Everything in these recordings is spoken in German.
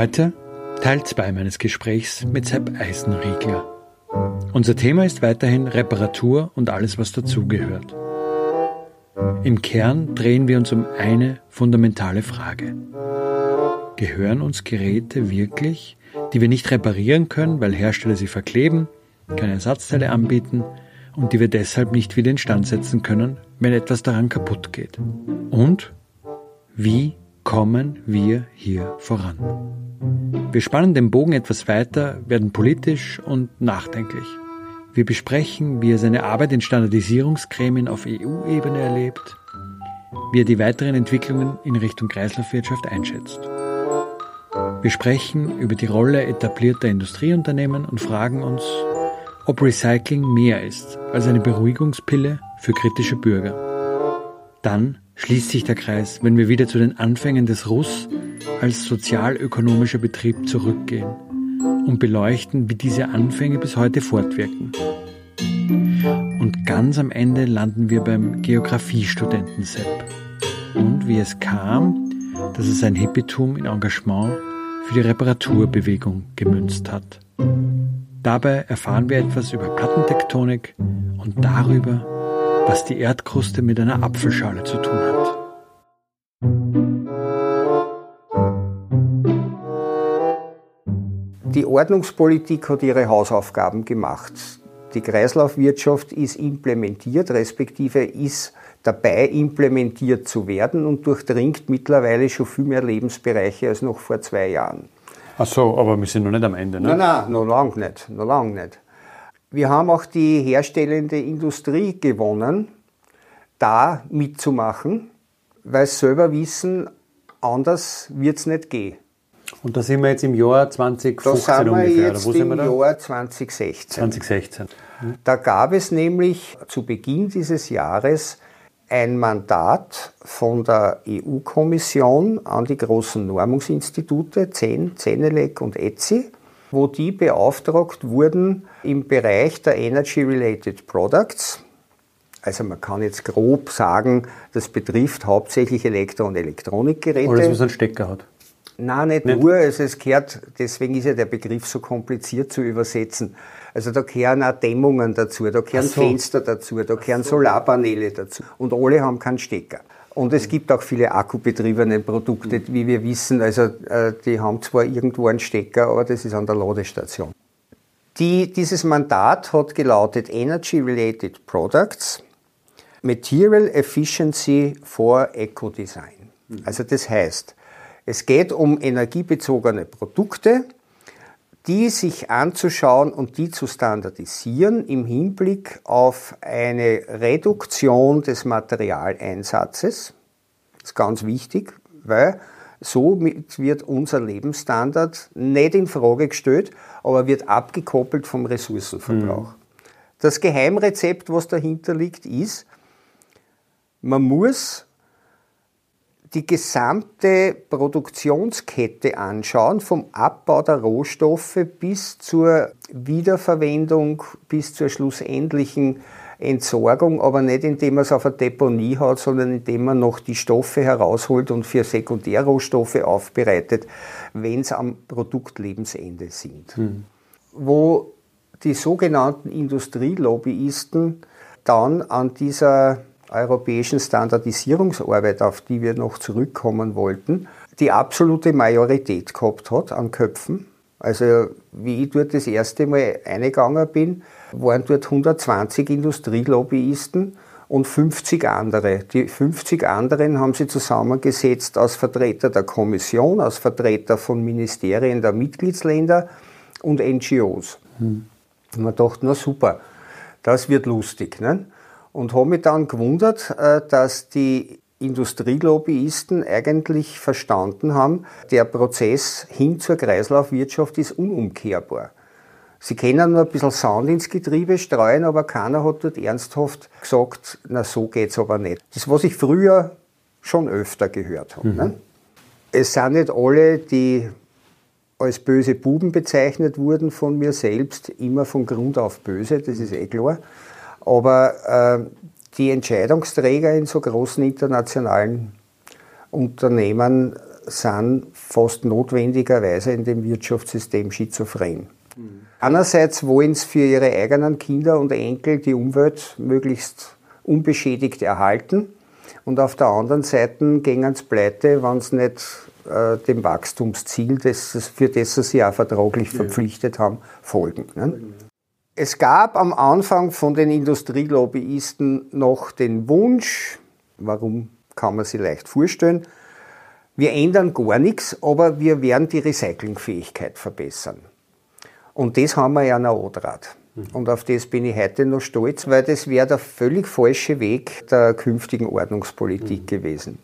Heute Teil 2 meines Gesprächs mit Sepp Eisenriegler. Unser Thema ist weiterhin Reparatur und alles, was dazugehört. Im Kern drehen wir uns um eine fundamentale Frage. Gehören uns Geräte wirklich, die wir nicht reparieren können, weil Hersteller sie verkleben, keine Ersatzteile anbieten und die wir deshalb nicht wieder instand setzen können, wenn etwas daran kaputt geht? Und wie kommen wir hier voran? Wir spannen den Bogen etwas weiter, werden politisch und nachdenklich. Wir besprechen, wie er seine Arbeit in Standardisierungsgremien auf EU-Ebene erlebt, wie er die weiteren Entwicklungen in Richtung Kreislaufwirtschaft einschätzt. Wir sprechen über die Rolle etablierter Industrieunternehmen und fragen uns, ob Recycling mehr ist als eine Beruhigungspille für kritische Bürger. Dann schließt sich der Kreis, wenn wir wieder zu den Anfängen des Russ als sozialökonomischer Betrieb zurückgehen und beleuchten, wie diese Anfänge bis heute fortwirken. Und ganz am Ende landen wir beim Geografiestudenten Sepp und wie es kam, dass er sein Hippietum in Engagement für die Reparaturbewegung gemünzt hat. Dabei erfahren wir etwas über Plattentektonik und darüber, was die Erdkruste mit einer Apfelschale zu tun hat. Die Ordnungspolitik hat ihre Hausaufgaben gemacht. Die Kreislaufwirtschaft ist implementiert, respektive ist dabei implementiert zu werden und durchdringt mittlerweile schon viel mehr Lebensbereiche als noch vor zwei Jahren. Ach so, aber wir sind noch nicht am Ende, ne? Nein, nein, noch lange nicht, noch lang nicht. Wir haben auch die herstellende Industrie gewonnen, da mitzumachen, weil sie selber wissen, anders wird es nicht gehen. Und da sind wir jetzt im Jahr 2015 da sind wir ungefähr. jetzt Wo sind wir im? Jahr 2016. 2016. Da gab es nämlich zu Beginn dieses Jahres ein Mandat von der EU-Kommission an die großen Normungsinstitute, CEN, CENELEC und ETSI, wo die beauftragt wurden im Bereich der Energy-Related Products. Also man kann jetzt grob sagen, das betrifft hauptsächlich Elektro- und Elektronikgeräte. Alles, was einen Stecker hat. Nein, nicht, Nicht? nur. Also es gehört, deswegen ist ja der Begriff so kompliziert zu übersetzen. Also da gehören auch Dämmungen dazu, da gehören so. Fenster dazu, da gehören Solarpaneele dazu. Und alle haben keinen Stecker. Und es gibt auch viele akkubetriebene Produkte, wie wir wissen. Also äh, die haben zwar irgendwo einen Stecker, aber das ist an der Ladestation. Die, dieses Mandat hat gelautet Energy Related Products, Material Efficiency for Eco-Design. Also das heißt, es geht um energiebezogene Produkte, die sich anzuschauen und die zu standardisieren im Hinblick auf eine Reduktion des Materialeinsatzes. Das ist ganz wichtig, weil somit wird unser Lebensstandard nicht in Frage gestellt, aber wird abgekoppelt vom Ressourcenverbrauch. Das Geheimrezept, was dahinter liegt, ist, man muss die gesamte Produktionskette anschauen, vom Abbau der Rohstoffe bis zur Wiederverwendung, bis zur schlussendlichen Entsorgung, aber nicht indem man es auf eine Deponie hat, sondern indem man noch die Stoffe herausholt und für Sekundärrohstoffe aufbereitet, wenn es am Produktlebensende sind. Wo die sogenannten Industrielobbyisten dann an dieser europäischen Standardisierungsarbeit, auf die wir noch zurückkommen wollten, die absolute Majorität gehabt hat an Köpfen. Also wie ich dort das erste Mal eingegangen bin, waren dort 120 Industrielobbyisten und 50 andere. Die 50 anderen haben sie zusammengesetzt aus Vertretern der Kommission, aus Vertretern von Ministerien der Mitgliedsländer und NGOs. Hm. Und man dachte, na super, das wird lustig. Ne? Und habe mich dann gewundert, äh, dass die Industrielobbyisten eigentlich verstanden haben, der Prozess hin zur Kreislaufwirtschaft ist unumkehrbar. Sie können nur ein bisschen Sand ins Getriebe streuen, aber keiner hat dort ernsthaft gesagt, na so geht's aber nicht. Das, was ich früher schon öfter gehört habe. Mhm. Ne? Es sind nicht alle, die als böse Buben bezeichnet wurden von mir selbst, immer von Grund auf böse, das ist eh klar. Aber äh, die Entscheidungsträger in so großen internationalen Unternehmen sind fast notwendigerweise in dem Wirtschaftssystem schizophren. Mhm. Einerseits wollen sie für ihre eigenen Kinder und Enkel die Umwelt möglichst unbeschädigt erhalten und auf der anderen Seite gehen sie pleite, wenn sie nicht äh, dem Wachstumsziel, das, für das sie sich auch vertraglich verpflichtet haben, folgen. Ne? Es gab am Anfang von den Industrielobbyisten noch den Wunsch, warum kann man sich leicht vorstellen, wir ändern gar nichts, aber wir werden die Recyclingfähigkeit verbessern. Und das haben wir ja noch angetragen. Und auf das bin ich heute noch stolz, weil das wäre der völlig falsche Weg der künftigen Ordnungspolitik mhm. gewesen.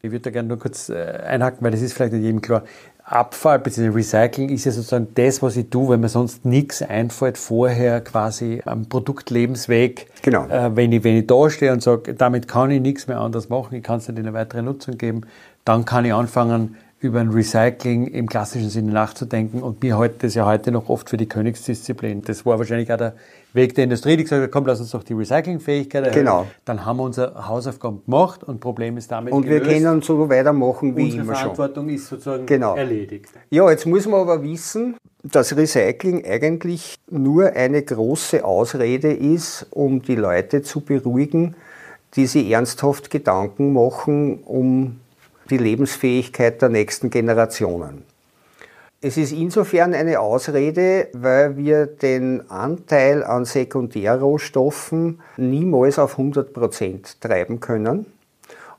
Ich würde da gerne nur kurz äh, einhaken, weil das ist vielleicht nicht jedem klar. Abfall bzw. Recycling ist ja sozusagen das, was ich tue, wenn mir sonst nichts einfällt, vorher quasi am Produktlebensweg. Genau. Äh, wenn, ich, wenn ich da stehe und sage, damit kann ich nichts mehr anders machen, ich kann es nicht in eine weitere Nutzung geben, dann kann ich anfangen, über ein Recycling im klassischen Sinne nachzudenken. Und wir halten das ja heute noch oft für die Königsdisziplin. Das war wahrscheinlich auch der Weg der Industrie, die gesagt hat, komm, lass uns doch die Recyclingfähigkeit erhöhen. Genau. Dann haben wir unsere Hausaufgaben gemacht und Problem ist damit Und gelöst. wir können so weitermachen wie unsere immer schon. Verantwortung ist sozusagen genau. erledigt. Ja, jetzt muss man aber wissen, dass Recycling eigentlich nur eine große Ausrede ist, um die Leute zu beruhigen, die sich ernsthaft Gedanken machen um die Lebensfähigkeit der nächsten Generationen. Es ist insofern eine Ausrede, weil wir den Anteil an Sekundärrohstoffen niemals auf 100 Prozent treiben können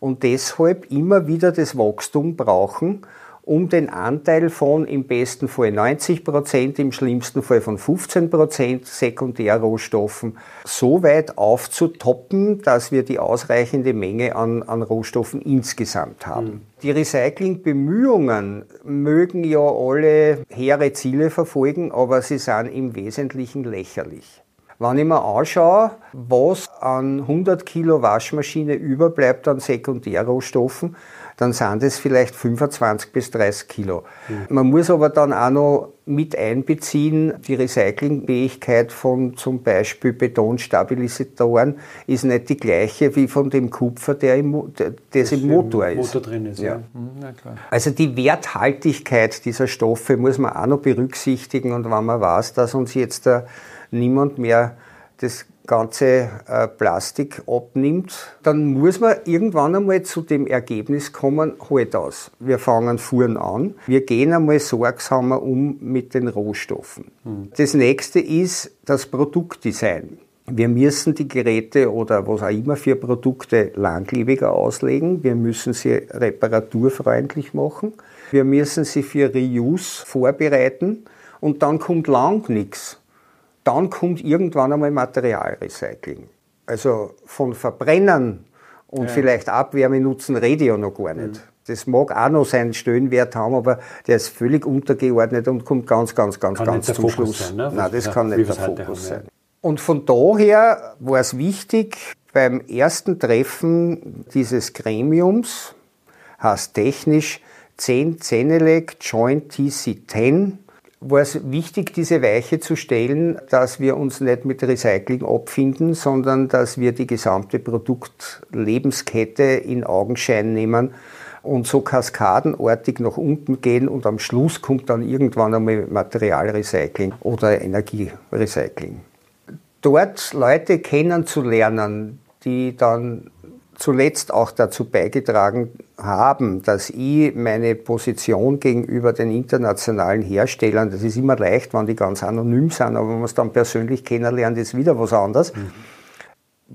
und deshalb immer wieder das Wachstum brauchen, um den Anteil von im besten Fall 90 Prozent, im schlimmsten Fall von 15 Prozent Sekundärrohstoffen so weit aufzutoppen, dass wir die ausreichende Menge an, an Rohstoffen insgesamt haben. Mhm. Die Recyclingbemühungen mögen ja alle hehre Ziele verfolgen, aber sie sind im Wesentlichen lächerlich. Wenn ich mir anschaue, was an 100 Kilo Waschmaschine überbleibt an Sekundärrohstoffen, dann sind es vielleicht 25 bis 30 Kilo. Mhm. Man muss aber dann auch noch mit einbeziehen, die Recyclingfähigkeit von zum Beispiel Betonstabilisatoren ist nicht die gleiche wie von dem Kupfer, der im, das, das im Motor ist. Motor drin ist, ja. ja. Mhm, also die Werthaltigkeit dieser Stoffe muss man auch noch berücksichtigen und wenn man weiß, dass uns jetzt da niemand mehr das ganze äh, Plastik abnimmt, dann muss man irgendwann einmal zu dem Ergebnis kommen, halt aus. Wir fangen vorn an, wir gehen einmal sorgsamer um mit den Rohstoffen. Mhm. Das nächste ist das Produktdesign. Wir müssen die Geräte oder was auch immer für Produkte langlebiger auslegen. Wir müssen sie reparaturfreundlich machen. Wir müssen sie für Reuse vorbereiten. Und dann kommt lang nichts dann kommt irgendwann einmal Materialrecycling. Also von Verbrennen und ja. vielleicht Abwärme nutzen rede ich ja noch gar nicht. Mhm. Das mag auch noch seinen Stellenwert haben, aber der ist völlig untergeordnet und kommt ganz, ganz, ganz, kann ganz zum Fokus Schluss. Sein, ne? Nein, das ja, kann nicht der Fokus haben, sein. Ja. Und von daher war es wichtig, beim ersten Treffen dieses Gremiums, heißt technisch 10 Zenelec Joint TC10, war es wichtig, diese Weiche zu stellen, dass wir uns nicht mit Recycling abfinden, sondern dass wir die gesamte Produktlebenskette in Augenschein nehmen und so kaskadenartig nach unten gehen und am Schluss kommt dann irgendwann einmal Materialrecycling oder Energierecycling. Dort Leute kennenzulernen, die dann zuletzt auch dazu beigetragen haben, dass ich meine Position gegenüber den internationalen Herstellern, das ist immer leicht, wenn die ganz anonym sind, aber wenn man es dann persönlich kennenlernt, ist wieder was anderes, mhm.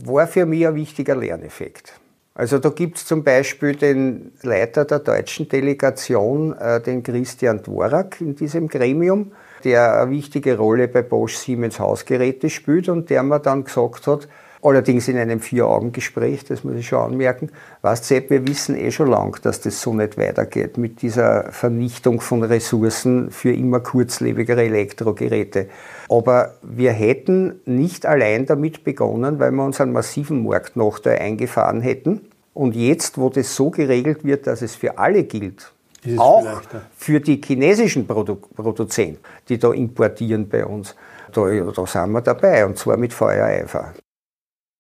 war für mich ein wichtiger Lerneffekt. Also da gibt es zum Beispiel den Leiter der deutschen Delegation, äh, den Christian Dvorak in diesem Gremium, der eine wichtige Rolle bei Bosch Siemens Hausgeräte spielt und der mir dann gesagt hat, Allerdings in einem Vier-Augen-Gespräch, das muss ich schon anmerken. Weißt du, wir wissen eh schon lang, dass das so nicht weitergeht mit dieser Vernichtung von Ressourcen für immer kurzlebigere Elektrogeräte. Aber wir hätten nicht allein damit begonnen, weil wir uns einen massiven Marktnachteil eingefahren hätten. Und jetzt, wo das so geregelt wird, dass es für alle gilt, auch für die chinesischen Produ Produzenten, die da importieren bei uns, da, da sind wir dabei und zwar mit Feuereifer.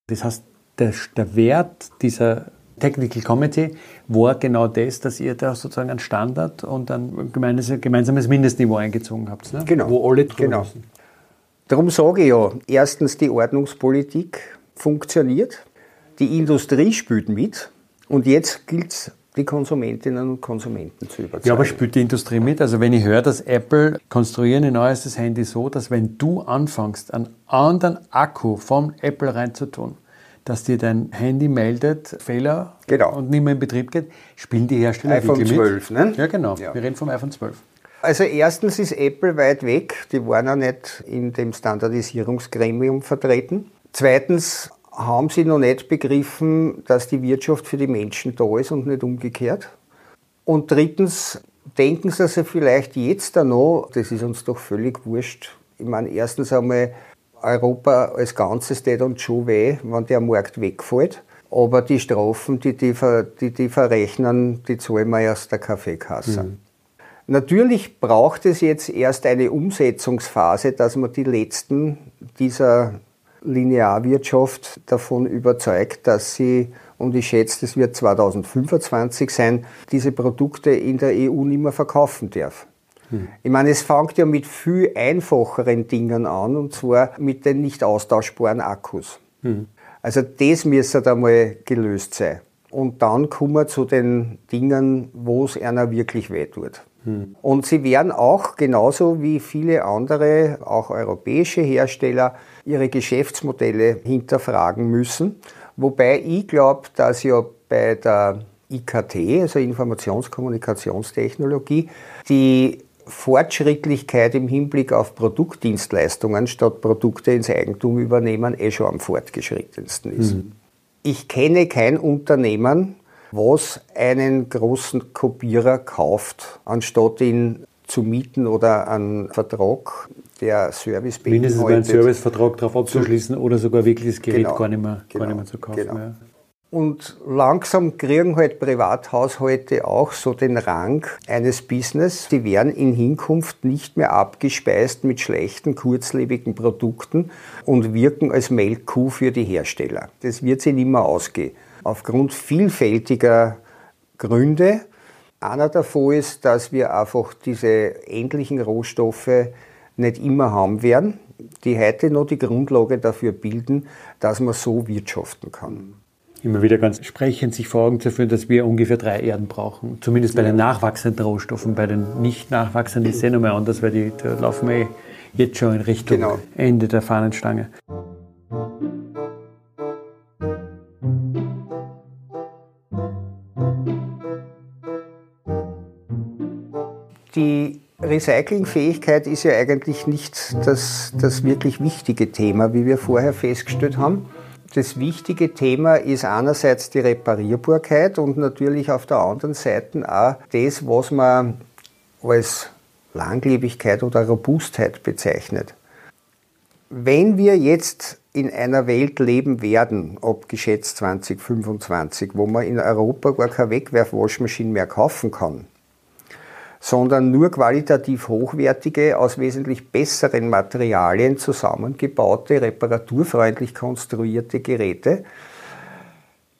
Das heißt, der, der Wert dieser Technical Committee war genau das, dass ihr da sozusagen einen Standard und ein gemeinsames Mindestniveau eingezogen habt, ne? genau. wo alle drüber genau. Müssen. Darum sage ich ja, erstens, die Ordnungspolitik funktioniert, die Industrie spielt mit und jetzt gilt es, die Konsumentinnen und Konsumenten zu überzeugen. Ja, aber spielt die Industrie mit? Also wenn ich höre, dass Apple konstruieren ein neuestes Handy so, dass wenn du anfängst, einen anderen Akku vom Apple reinzutun, dass dir dein Handy meldet, Fehler genau. und nicht mehr in Betrieb geht, spielen die Hersteller iPhone wirklich 12, mit? Ne? Ja, genau. Ja. Wir reden vom iPhone 12. Also erstens ist Apple weit weg, die waren ja nicht in dem Standardisierungsgremium vertreten. Zweitens haben sie noch nicht begriffen, dass die Wirtschaft für die Menschen da ist und nicht umgekehrt. Und drittens denken sie sich vielleicht jetzt da noch, das ist uns doch völlig wurscht. Ich meine, erstens einmal, Europa als Ganzes tät uns schon weh, wenn der Markt wegfällt. Aber die Strafen, die die, die, die verrechnen, die zahlen wir erst der Kaffeekasse. Mhm. Natürlich braucht es jetzt erst eine Umsetzungsphase, dass man die letzten dieser Linearwirtschaft davon überzeugt, dass sie, und ich schätze, das wird 2025 sein, diese Produkte in der EU nicht mehr verkaufen darf. Hm. Ich meine, es fängt ja mit viel einfacheren Dingen an, und zwar mit den nicht austauschbaren Akkus. Hm. Also das müsste da mal gelöst sein. Und dann kommen wir zu den Dingen, wo es einer wirklich wehtut. Hm. Und sie werden auch genauso wie viele andere, auch europäische Hersteller, ihre Geschäftsmodelle hinterfragen müssen. Wobei ich glaube, dass ja bei der IKT, also Informationskommunikationstechnologie, die Fortschrittlichkeit im Hinblick auf Produktdienstleistungen statt Produkte ins Eigentum übernehmen eh schon am fortgeschrittensten ist. Mhm. Ich kenne kein Unternehmen, was einen großen Kopierer kauft, anstatt ihn zu mieten oder einen Vertrag, der Service beinhaltet. Mindestens einen Servicevertrag darauf abzuschließen oder sogar wirklich das Gerät genau, gar, nicht mehr, genau, gar nicht mehr zu kaufen. Genau. Ja. Und langsam kriegen halt Privathaushalte auch so den Rang eines Business. Die werden in Hinkunft nicht mehr abgespeist mit schlechten, kurzlebigen Produkten und wirken als Melkkuh für die Hersteller. Das wird sich nicht mehr ausgehen. Aufgrund vielfältiger Gründe. Einer davon ist, dass wir einfach diese endlichen Rohstoffe nicht immer haben werden, die heute noch die Grundlage dafür bilden, dass man so wirtschaften kann immer wieder ganz sprechend sich vor Augen zu führen, dass wir ungefähr drei Erden brauchen. Zumindest bei den nachwachsenden Rohstoffen. Bei den nicht nachwachsenden ist es eh noch mehr anders, weil die, laufen eh jetzt schon in Richtung genau. Ende der Fahnenstange. Die Recyclingfähigkeit ist ja eigentlich nicht das, das wirklich wichtige Thema, wie wir vorher festgestellt haben. Das wichtige Thema ist einerseits die Reparierbarkeit und natürlich auf der anderen Seite auch das, was man als Langlebigkeit oder Robustheit bezeichnet. Wenn wir jetzt in einer Welt leben werden, ab geschätzt 2025, wo man in Europa gar keine Wegwerfwaschmaschine mehr kaufen kann, sondern nur qualitativ hochwertige, aus wesentlich besseren Materialien zusammengebaute, reparaturfreundlich konstruierte Geräte,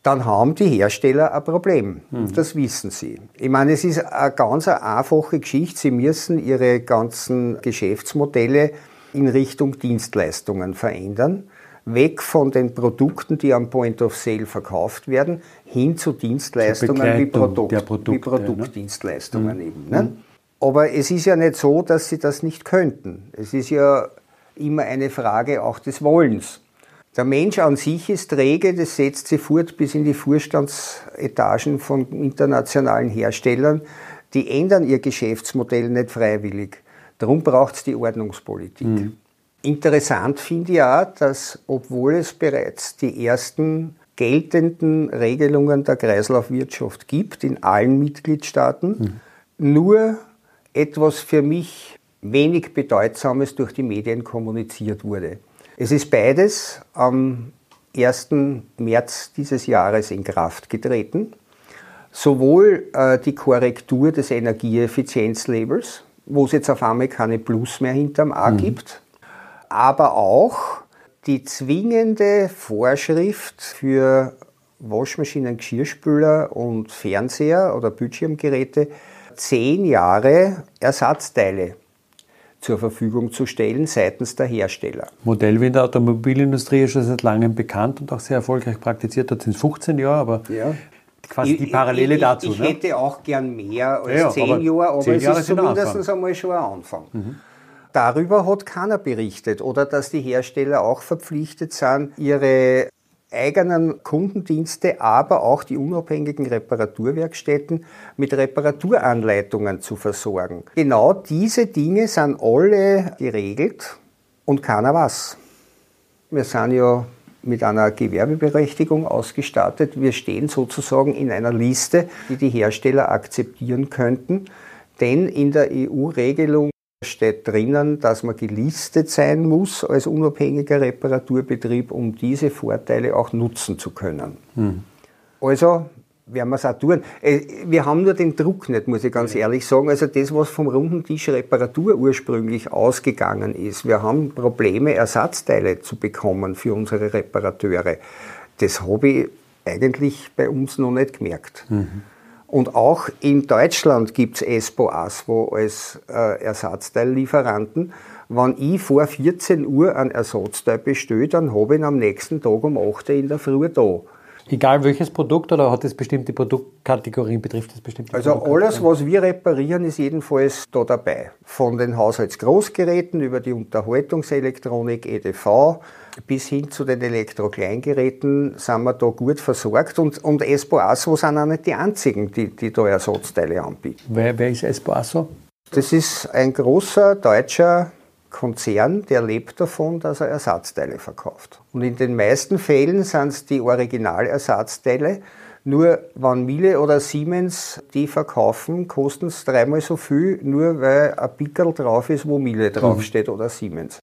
dann haben die Hersteller ein Problem. Mhm. Das wissen sie. Ich meine, es ist eine ganz einfache Geschichte. Sie müssen ihre ganzen Geschäftsmodelle in Richtung Dienstleistungen verändern. Weg von den Produkten, die am Point of Sale verkauft werden, hin zu Dienstleistungen wie, Produkt, Produkte, wie ne? Produktdienstleistungen eben. Ne? Aber es ist ja nicht so, dass sie das nicht könnten. Es ist ja immer eine Frage auch des Wollens. Der Mensch an sich ist träge, das setzt sie fort bis in die Vorstandsetagen von internationalen Herstellern. Die ändern ihr Geschäftsmodell nicht freiwillig. Darum braucht es die Ordnungspolitik. Interessant finde ich auch, dass obwohl es bereits die ersten geltenden Regelungen der Kreislaufwirtschaft gibt in allen Mitgliedstaaten, nur etwas für mich wenig Bedeutsames durch die Medien kommuniziert wurde. Es ist beides am 1. März dieses Jahres in Kraft getreten. Sowohl äh, die Korrektur des Energieeffizienzlabels, wo es jetzt auf einmal keine Plus mehr hinterm A gibt, aber auch die zwingende Vorschrift für Waschmaschinen, Geschirrspüler und Fernseher oder Bildschirmgeräte, zehn Jahre Ersatzteile zur Verfügung zu stellen seitens der Hersteller. Modell wie in der Automobilindustrie ist schon seit langem bekannt und auch sehr erfolgreich praktiziert. Dort sind es 15 Jahre, aber Ja. quasi die Parallele ich, dazu. Ich, ne? hätte auch gern mehr als Ja, ja, zehn aber Jahre, aber zehn es Jahre ist zumindest einmal schon ein Anfang. Darüber hat keiner berichtet oder dass die Hersteller auch verpflichtet sind, ihre eigenen Kundendienste, aber auch die unabhängigen Reparaturwerkstätten mit Reparaturanleitungen zu versorgen. Genau diese Dinge sind alle geregelt und keiner was. Wir sind ja mit einer Gewerbeberechtigung ausgestattet. Wir stehen sozusagen in einer Liste, die die Hersteller akzeptieren könnten. Denn in der EU-Regelung steht drinnen, dass man gelistet sein muss als unabhängiger Reparaturbetrieb, um diese Vorteile auch nutzen zu können. Also werden wir es auch tun. Äh, Wir haben nur den Druck nicht, muss ich ganz ehrlich sagen. Also das, was vom runden Tisch Reparatur ursprünglich ausgegangen ist. Wir haben Probleme, Ersatzteile zu bekommen für unsere Reparateure. Das habe ich eigentlich bei uns noch nicht gemerkt. Und auch in Deutschland gibt es Espo ASWO als äh, Ersatzteillieferanten. Wenn ich vor 14 Uhr ein Ersatzteil bestelle, dann habe ich ihn am nächsten Tag um 8 Uhr in der Früh da. Egal welches Produkt oder hat es bestimmte Produktkategorien, betrifft es bestimmte Also alles, was wir reparieren, ist jedenfalls da dabei. Von den Haushaltsgroßgeräten über die Unterhaltungselektronik, EDV, bis hin zu den Elektrokleingeräten sind wir da gut versorgt. Und, und Espo ASWO sind auch nicht die einzigen, die, die da Ersatzteile anbieten. Wer, wer ist Espoasso? Das ist ein großer deutscher Konzern, der lebt davon, dass er Ersatzteile verkauft. Und in den meisten Fällen sind es die Originalersatzteile. Nur wenn Miele oder Siemens die verkaufen, kosten es dreimal so viel, nur weil ein Pickel drauf ist, wo Miele draufsteht oder Siemens.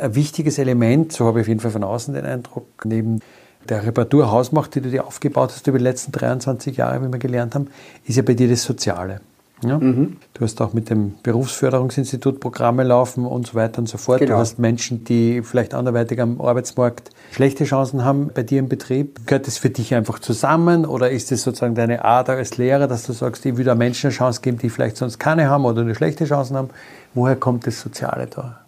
Ein wichtiges Element, so habe ich auf jeden Fall von außen den Eindruck, neben der Reparaturhausmacht, die du dir aufgebaut hast über die letzten 23 Jahre, wie wir gelernt haben, ist ja bei dir das Soziale. Ja? Du hast auch mit dem Berufsförderungsinstitut Programme laufen und so weiter und so fort. Genau. Du hast Menschen, die vielleicht anderweitig am Arbeitsmarkt schlechte Chancen haben bei dir im Betrieb. Gehört das für dich einfach zusammen oder ist es sozusagen deine Art als Lehrer, dass du sagst, ich will da Menschen eine Chance geben, die vielleicht sonst keine haben oder nur schlechte Chancen haben? Woher kommt das Soziale da?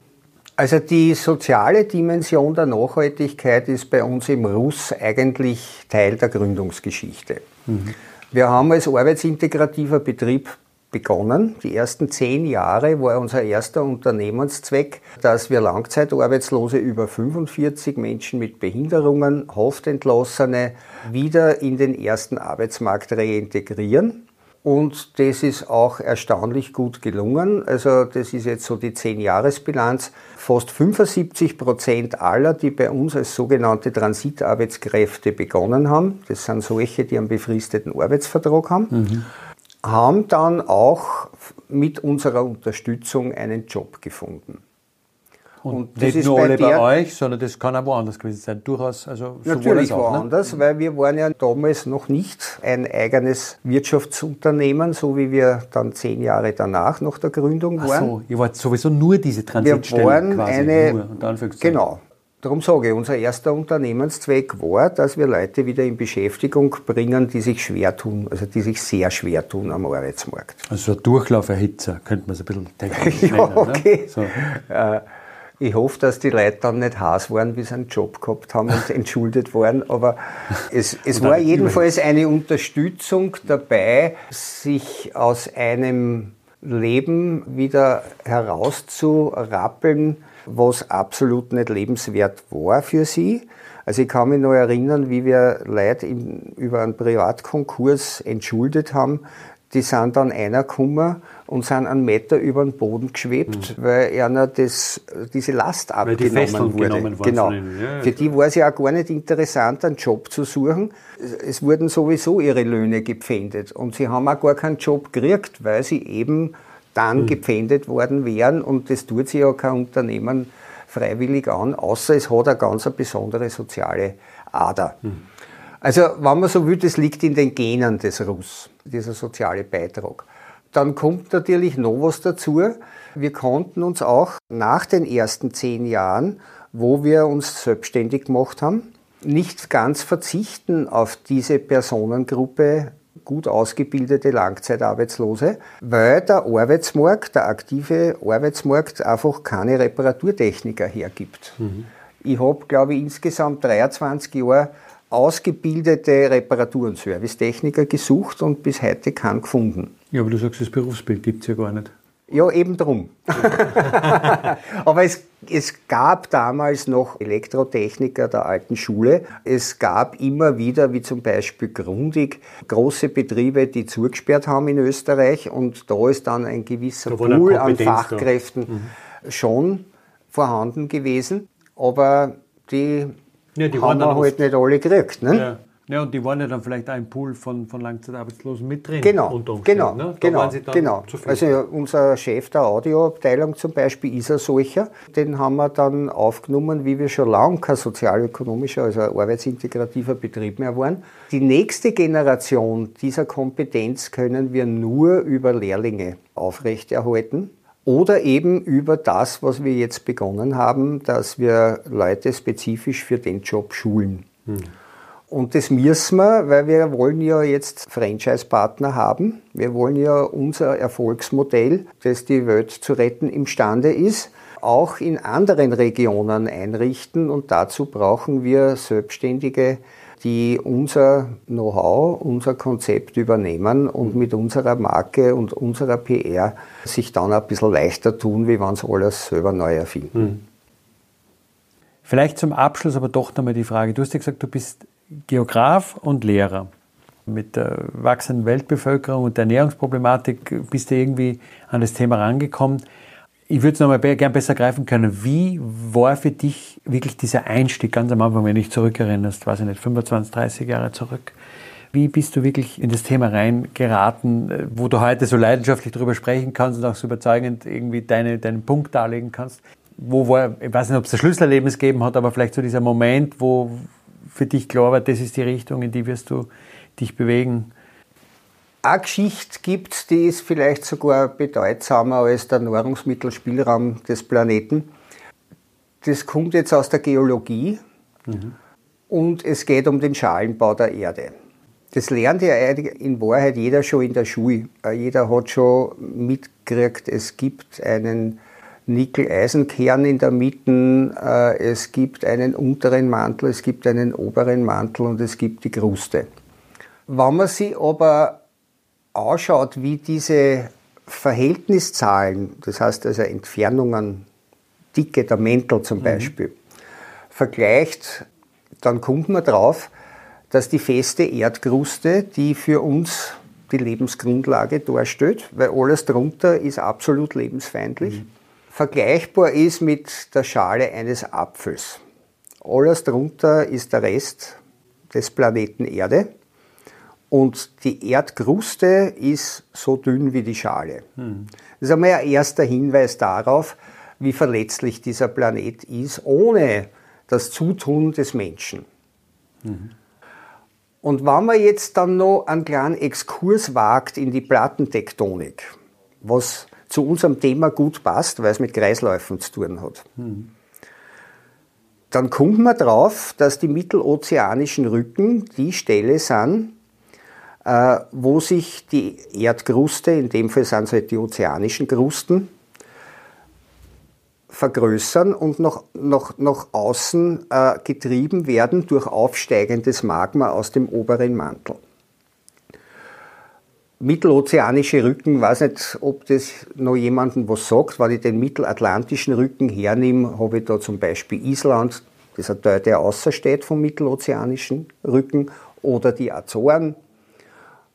Also die soziale Dimension der Nachhaltigkeit ist bei uns im Russ eigentlich Teil der Gründungsgeschichte. Wir haben als arbeitsintegrativer Betrieb begonnen. Die ersten zehn Jahre war unser erster Unternehmenszweck, dass wir Langzeitarbeitslose über 45 Menschen mit Behinderungen, Haftentlassene wieder in den ersten Arbeitsmarkt reintegrieren. Und das ist auch erstaunlich gut gelungen. Also das ist jetzt so die 10-Jahres-Bilanz. Fast 75 Prozent aller, die bei uns als sogenannte Transitarbeitskräfte begonnen haben, das sind solche, die einen befristeten Arbeitsvertrag haben, haben dann auch mit unserer Unterstützung einen Job gefunden. Und das nicht nur alle bei euch, sondern das kann auch woanders gewesen sein. Durchaus, also Natürlich auch, ne? woanders, weil wir waren ja damals noch nicht ein eigenes Wirtschaftsunternehmen, so wie wir dann zehn Jahre danach nach der Gründung Ach waren. so, ihr wart sowieso nur diese wir Transitstelle waren quasi. eine, nur, genau. Darum sage ich, unser erster Unternehmenszweck war, dass wir Leute wieder in Beschäftigung bringen, die sich schwer tun, also die sich sehr schwer tun am Arbeitsmarkt. Also so ein Durchlauferhitzer, könnte man es ein bisschen technisch Ja, nennen. okay. Ne? So. Äh, Ich hoffe, dass die Leute dann nicht Hass waren, wie sie einen Job gehabt haben und entschuldet waren. Aber es, es war jedenfalls eine Unterstützung dabei, sich aus einem Leben wieder herauszurappeln, was absolut nicht lebenswert war für sie. Also ich kann mich noch erinnern, wie wir Leute in, über einen Privatkonkurs entschuldet haben, die sind dann einer gekommen und sind einen Meter über den Boden geschwebt, mhm. weil einer das, diese Last abgenommen wurde. genau. Ja, Für die war es ja auch gar nicht interessant, einen Job zu suchen. Es wurden sowieso ihre Löhne gepfändet und sie haben auch gar keinen Job gekriegt, weil sie eben dann mhm. gepfändet worden wären und das tut sich ja kein Unternehmen freiwillig an, außer es hat eine ganz eine besondere soziale Ader. Mhm. Also, wenn man so will, das liegt in den Genen des Russ, dieser soziale Beitrag. Dann kommt natürlich noch was dazu. Wir konnten uns auch nach den ersten zehn Jahren, wo wir uns selbstständig gemacht haben, nicht ganz verzichten auf diese Personengruppe gut ausgebildete Langzeitarbeitslose, weil der Arbeitsmarkt, der aktive Arbeitsmarkt einfach keine Reparaturtechniker hergibt. Mhm. Ich habe, glaube ich, insgesamt 23 Jahre ausgebildete Reparatur- und Servicetechniker gesucht und bis heute keinen gefunden. Ja, aber du sagst, das Berufsbild gibt es ja gar nicht. Ja, eben drum. aber es, es gab damals noch Elektrotechniker der alten Schule. Es gab immer wieder, wie zum Beispiel Grundig, große Betriebe, die zugesperrt haben in Österreich. Und da ist dann ein gewisser Pool an Fachkräften mhm. schon vorhanden gewesen. Aber die ja, die haben wir halt nicht alle gekriegt. Ne? Ja. Ja, und die waren ja dann vielleicht auch im Pool von, von Langzeitarbeitslosen mit drin. Genau, genau, ne? genau, genau. Also unser Chef der Audioabteilung zum Beispiel ist ein solcher. Den haben wir dann aufgenommen, wie wir schon lange kein sozialökonomischer, also arbeitsintegrativer Betrieb mehr waren. Die nächste Generation dieser Kompetenz können wir nur über Lehrlinge aufrechterhalten. Oder eben über das, was wir jetzt begonnen haben, dass wir Leute spezifisch für den Job schulen. Hm. Und das müssen wir, weil wir wollen ja jetzt Franchise-Partner haben. Wir wollen ja unser Erfolgsmodell, das die Welt zu retten imstande ist, auch in anderen Regionen einrichten. Und dazu brauchen wir selbstständige die unser Know-how, unser Konzept übernehmen und mit unserer Marke und unserer PR sich dann ein bisschen leichter tun, wie wenn sie alles selber neu erfinden. Hm. Vielleicht zum Abschluss aber doch nochmal die Frage. Du hast ja gesagt, du bist Geograf und Lehrer. Mit der wachsenden Weltbevölkerung und der Ernährungsproblematik bist du irgendwie an das Thema rangekommen ich würde es nochmal gern besser greifen können. Wie war für dich wirklich dieser Einstieg ganz am Anfang, wenn du dich zurückerinnerst, weiß ich nicht, 25, 30 Jahre zurück? Wie bist du wirklich in das Thema reingeraten, wo du heute so leidenschaftlich darüber sprechen kannst und auch so überzeugend irgendwie deine, deinen Punkt darlegen kannst? Wo war, ich weiß nicht, ob es ein Schlüsselerlebnis gegeben hat, aber vielleicht so dieser Moment, wo für dich klar war, das ist die Richtung, in die wirst du dich bewegen? eine Geschichte gibt, die ist vielleicht sogar bedeutsamer als der Nahrungsmittelspielraum des Planeten. Das kommt jetzt aus der Geologie mhm. und es geht um den Schalenbau der Erde. Das lernt ja in Wahrheit jeder schon in der Schule. Äh, jeder hat schon mitgekriegt, es gibt einen Nickel-Eisenkern in der Mitte, äh, es gibt einen unteren Mantel, es gibt einen oberen Mantel und es gibt die Kruste. Wenn man sie aber ausschaut, wie diese Verhältniszahlen, das heißt also Entfernungen, Dicke der Mäntel zum mhm. Beispiel, mhm. vergleicht, dann kommt man drauf, dass die feste Erdkruste, die für uns die Lebensgrundlage darstellt, weil alles drunter ist absolut lebensfeindlich, mhm. Vergleichbar ist mit der Schale eines Apfels. Alles drunter ist der Rest des Planeten Erde und die Erdkruste ist so dünn wie die Schale. Mhm. Das ist einmal ein erster Hinweis darauf, wie verletzlich dieser Planet ist, ohne das Zutun des Menschen. Mhm. Und wenn man jetzt dann noch einen kleinen Exkurs wagt in die Plattentektonik, was zu unserem Thema gut passt, weil es mit Kreisläufen zu tun hat, mhm. dann kommt man drauf, dass die mittelozeanischen Rücken die Stelle sind, äh, wo sich die Erdkruste, in dem Fall sind es halt die ozeanischen Krusten, vergrößern und nach, nach, nach außen äh, getrieben werden durch aufsteigendes Magma aus dem oberen Mantel. Mittelozeanische Rücken, weiß nicht, ob das noch jemandem was sagt. Wenn ich den mittelatlantischen Rücken hernehme, habe ich da zum Beispiel Island, das ist ein Teil, der außersteht vom mittelozeanischen Rücken, oder die Azoren.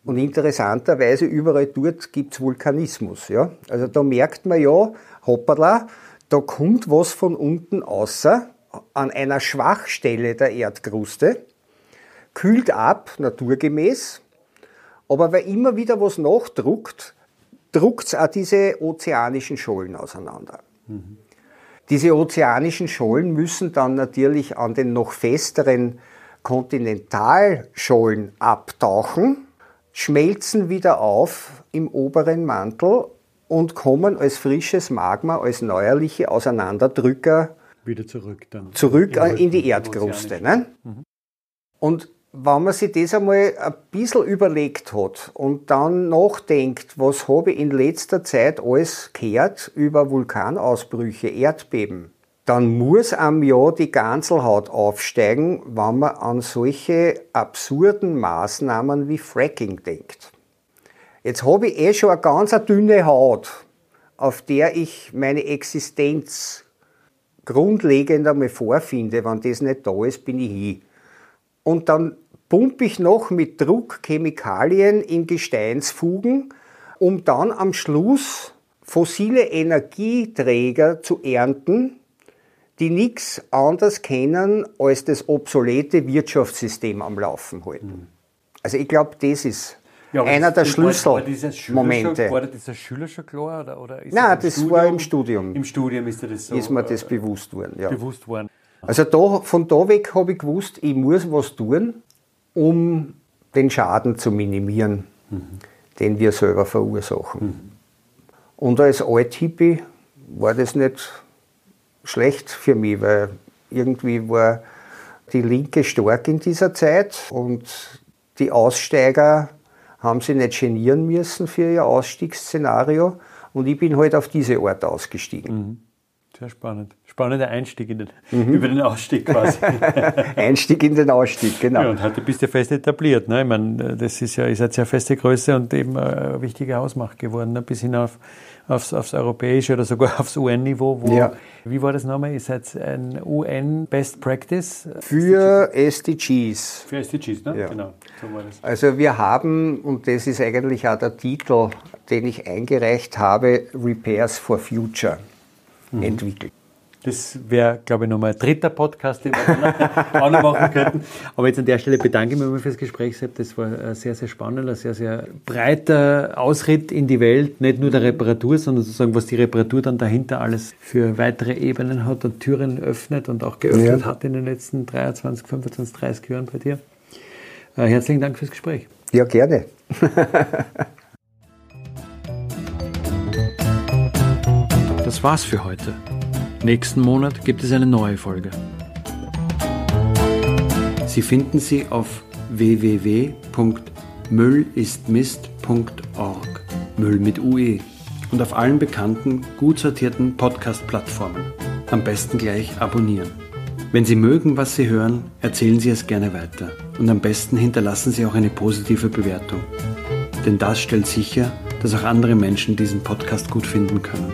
Und interessanterweise überall dort gibt es Vulkanismus. Ja? Also da merkt man ja, hoppala, da kommt was von unten außer an einer Schwachstelle der Erdkruste, kühlt ab, naturgemäß, aber weil immer wieder was nachdruckt, druckt es auch diese ozeanischen Schollen auseinander. Mhm. Diese ozeanischen Schollen müssen dann natürlich an den noch festeren Kontinentalschollen abtauchen, schmelzen wieder auf im oberen Mantel und kommen als frisches Magma, als neuerliche Auseinanderdrücker wieder zurück, dann. zurück in die Erdkruste. Ne? Mhm. Und wenn man sich das einmal ein bisschen überlegt hat und dann nachdenkt, was habe ich in letzter Zeit alles gehört über Vulkanausbrüche, Erdbeben, dann muss am ja die Ganzelhaut aufsteigen, wenn man an solche absurden Maßnahmen wie Fracking denkt. Jetzt habe ich eh schon eine ganz dünne Haut, auf der ich meine Existenz grundlegend einmal vorfinde. Wenn das nicht da ist, bin ich hin. Und dann pumpe ich noch mit Druck Chemikalien in Gesteinsfugen, um dann am Schluss fossile Energieträger zu ernten, die nichts anderes kennen als das obsolete Wirtschaftssystem am Laufen halten. Also ich glaube, das ist ja, einer der Schlüsselmomente. War, war dieser Schüler schon klar? Oder, oder Nein, das Studium? war im Studium. Im Studium ist das so. Ist mir das äh, bewusst worden, ja. Bewusst worden. Also da, von da weg habe ich gewusst, ich muss was tun, um den Schaden zu minimieren, mhm. den wir selber verursachen. Mhm. Und als Althippie war das nicht schlecht für mich, weil irgendwie war die Linke stark in dieser Zeit und die Aussteiger haben sich nicht genieren müssen für ihr Ausstiegsszenario und ich bin halt auf diese Art ausgestiegen. Mhm. Sehr spannend. Spannender Einstieg in den, mhm. über den Ausstieg quasi. Einstieg in den Ausstieg, genau. Ja, und heute bist du fest etabliert. Ne? Ich meine, das ist ja ist eine sehr feste Größe und eben eine wichtige Hausmacht geworden, ne? bis hinauf aufs, aufs europäische oder sogar aufs UN-Niveau. Ja. Wie war das nochmal? Ihr seid ein UN Best Practice? Für SDGs. Für SDGs, ne? Ja. Genau, so war das. Also wir haben, und das ist eigentlich auch der Titel, den ich eingereicht habe, Repairs for Future mhm. entwickelt. Das wäre, glaube ich, nochmal ein dritter Podcast, den wir auch noch machen könnten. Aber jetzt an der Stelle bedanke ich mich für das Gespräch, Sepp. Das war äh, sehr, sehr spannend, ein sehr, sehr breiter Ausritt in die Welt, nicht nur der Reparatur, sondern sozusagen, was die Reparatur dann dahinter alles für weitere Ebenen hat und Türen öffnet und auch geöffnet ja. hat in den letzten 23, 25, 30 Jahren bei dir. Äh, herzlichen Dank fürs Gespräch. Ja, gerne. das war's für heute. Nächsten Monat gibt es eine neue Folge. Sie finden sie auf www.müllistmist.org. Müll mit UE. Und auf allen bekannten, gut sortierten Podcast-Plattformen. Am besten gleich abonnieren. Wenn Sie mögen, was Sie hören, erzählen Sie es gerne weiter. Und am besten hinterlassen Sie auch eine positive Bewertung. Denn das stellt sicher, dass auch andere Menschen diesen Podcast gut finden können.